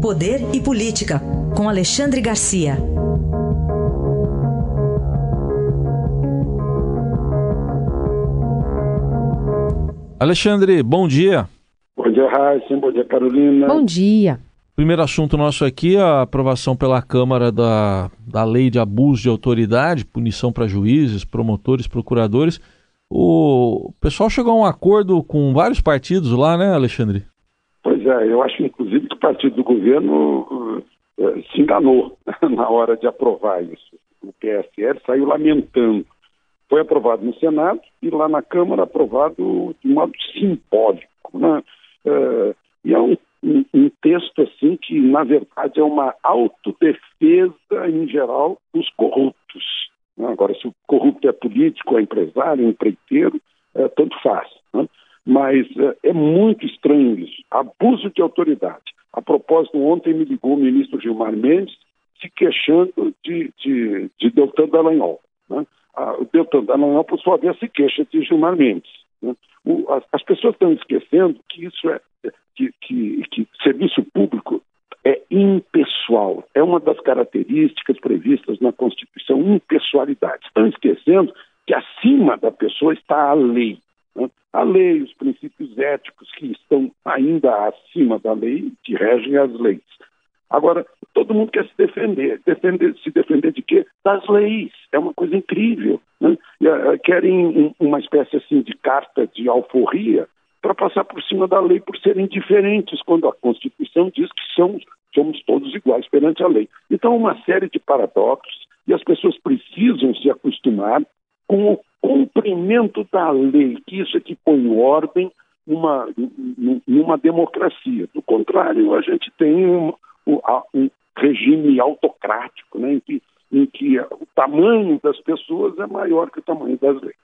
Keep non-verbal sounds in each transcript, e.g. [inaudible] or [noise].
Poder e Política, com Alexandre Garcia. Alexandre, bom dia. Bom dia, Raíssa. Bom dia, Carolina. Bom dia. Primeiro assunto nosso aqui a aprovação pela Câmara da, da lei de abuso de autoridade, punição para juízes, promotores, procuradores. O pessoal chegou a um acordo com vários partidos lá, né, Alexandre? Pois é, eu acho inclusive partido do governo uh, se enganou [laughs] na hora de aprovar isso. O PSL saiu lamentando. Foi aprovado no Senado e lá na Câmara aprovado de modo simbólico. Né? Uh, e é um um, um, texto assim que, na verdade, é uma autodefesa em geral dos corruptos. Né? Agora, se o corrupto é político, é empresário, é empreiteiro, é, tanto faz. Né? Mas é, é, muito estranho isso. Abuso de autoridade. Propósito, ontem me ligou o ministro Gilmar Mendes se queixando de, de, de Deltan Dallagnol. Né? o Deltan Dallagnol, por sua vez, se queixa de Gilmar Mendes. Né? O, as, as, pessoas estão esquecendo que isso é que, que, que serviço público é impessoal. É uma das características previstas na Constituição, impessoalidade. Estão esquecendo que acima da pessoa está a lei. Né? A lei, os princípios éticos que estão ainda acima da lei, que regem as leis. Agora, todo mundo quer se defender. defender se defender de quê? Das leis. É uma coisa incrível. Né? Eh, querem uma espécie assim de carta de alforria para passar por cima da lei por serem diferentes, quando a Constituição diz que somos, somos todos iguais perante a lei. Então, uma série de paradoxos, e as pessoas precisam se acostumar com o cumprimento da lei, que isso é que põe ordem numa, numa democracia. Do contrário, a gente tem um, um regime autocrático, né, em, que, em que o tamanho das pessoas é maior que o tamanho das leis.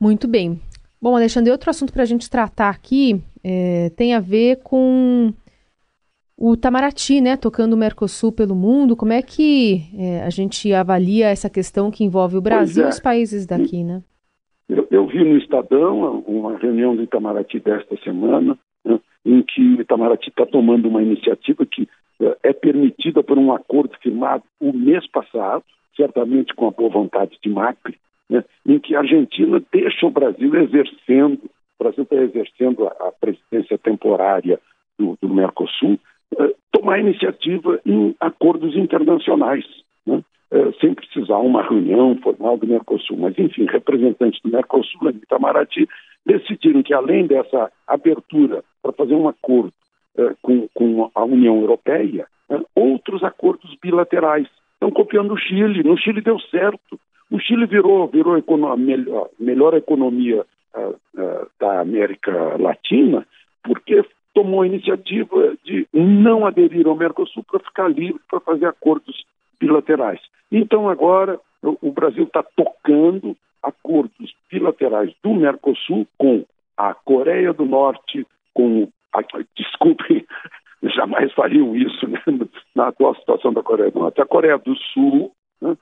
Muito bem. Bom, Alexandre, outro assunto para a gente tratar aqui é, tem a ver com o Itamaraty, né, tocando o Mercosul pelo mundo. Como é que é, a gente avalia essa questão que envolve o Brasil é. e os países daqui, né? Eu, eu, vi no Estadão uma reunião do Itamaraty desta semana, né, em que o Itamaraty está tomando uma iniciativa que é, é permitida por um acordo firmado o mês passado, certamente com a boa vontade de Macri, né, em que a Argentina deixa o Brasil exercendo, o Brasil está exercendo a, a, presidência temporária do, do Mercosul, tomar iniciativa em acordos internacionais, né, eh, sem precisar uma reunião formal do Mercosul. Mas, enfim, representantes do Mercosul e Itamaraty decidiram que, além dessa abertura para fazer um acordo eh, com, com, a União Europeia, né, outros acordos bilaterais. Estão copiando o Chile. No Chile deu certo. O Chile virou, virou a melhor, melhor economia da América Latina porque tomou a iniciativa de não aderir ao Mercosul para ficar livre para fazer acordos bilaterais. Então agora o, Brasil está tocando acordos bilaterais do Mercosul com a Coreia do Norte, com a, desculpem, [laughs] jamais fariam isso né, [laughs] na atual situação da Coreia do Norte, a Coreia do Sul, né,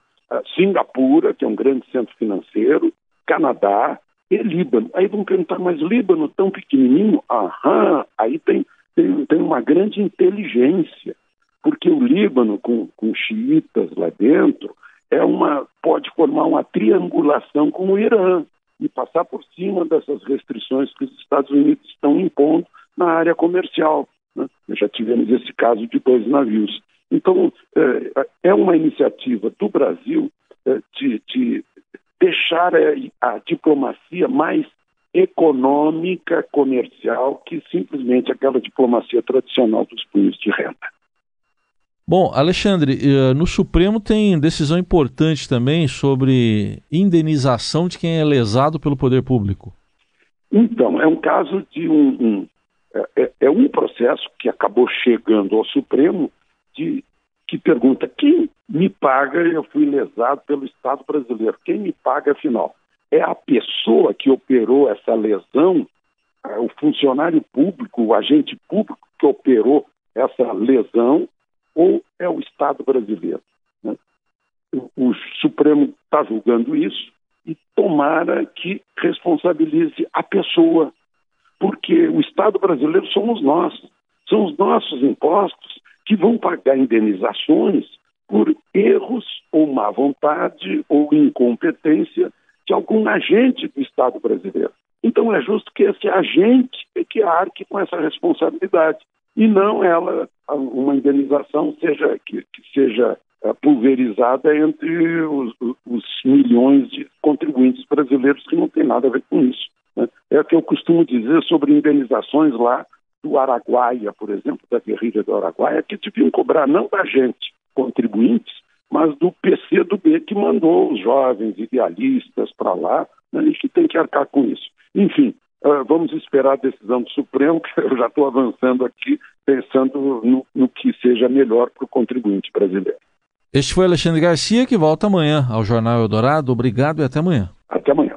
Singapura, que é um grande centro financeiro, Canadá e Líbano. Aí vão perguntar, mas Líbano tão pequenininho? Aham, aí tem, tem, tem uma grande inteligência, porque o Líbano, com, com xiitas lá dentro, é uma, pode formar uma triangulação com o Irã e passar por cima dessas restrições que os Estados Unidos estão impondo na área comercial. Né? Já tivemos esse caso de dois navios. Então, é, é uma iniciativa do Brasil é, de, de deixar a diplomacia mais econômica, comercial, que simplesmente aquela diplomacia tradicional dos punhos de renda. Bom, Alexandre, eh, no Supremo tem decisão importante também sobre indenização de quem é lesado pelo poder público. Então, é um caso de um, um é, é, é um processo que acabou chegando ao Supremo de, que pergunta quem me paga, eu fui lesado pelo Estado brasileiro, quem me paga afinal? É a pessoa que operou essa lesão, é, o funcionário público, o agente público que operou essa lesão, ou é o Estado brasileiro? Né? O, o Supremo está julgando isso e tomara que responsabilize a pessoa, porque o Estado brasileiro somos nós São os nossos impostos que vão pagar indenizações por erros ou má vontade ou incompetência de algum agente do Estado brasileiro. Então é justo que esse agente é que arque com essa responsabilidade e não ela uma indenização seja que, que seja é, pulverizada entre os, os, milhões de contribuintes brasileiros que não tem nada a ver com isso. Né? É o que eu costumo dizer sobre indenizações lá do Araguaia, por exemplo, da guerrilha do Araguaia, que deviam cobrar não da gente, contribuintes, mas do PCdoB que mandou os jovens idealistas para lá né, e que tem que arcar com isso. Enfim, uh, vamos esperar a decisão do Supremo, [laughs] que eu já estou avançando aqui, pensando no, no que seja melhor para o contribuinte brasileiro. Este foi Alexandre Garcia, que volta amanhã ao Jornal Eldorado. Obrigado e até amanhã. Até amanhã.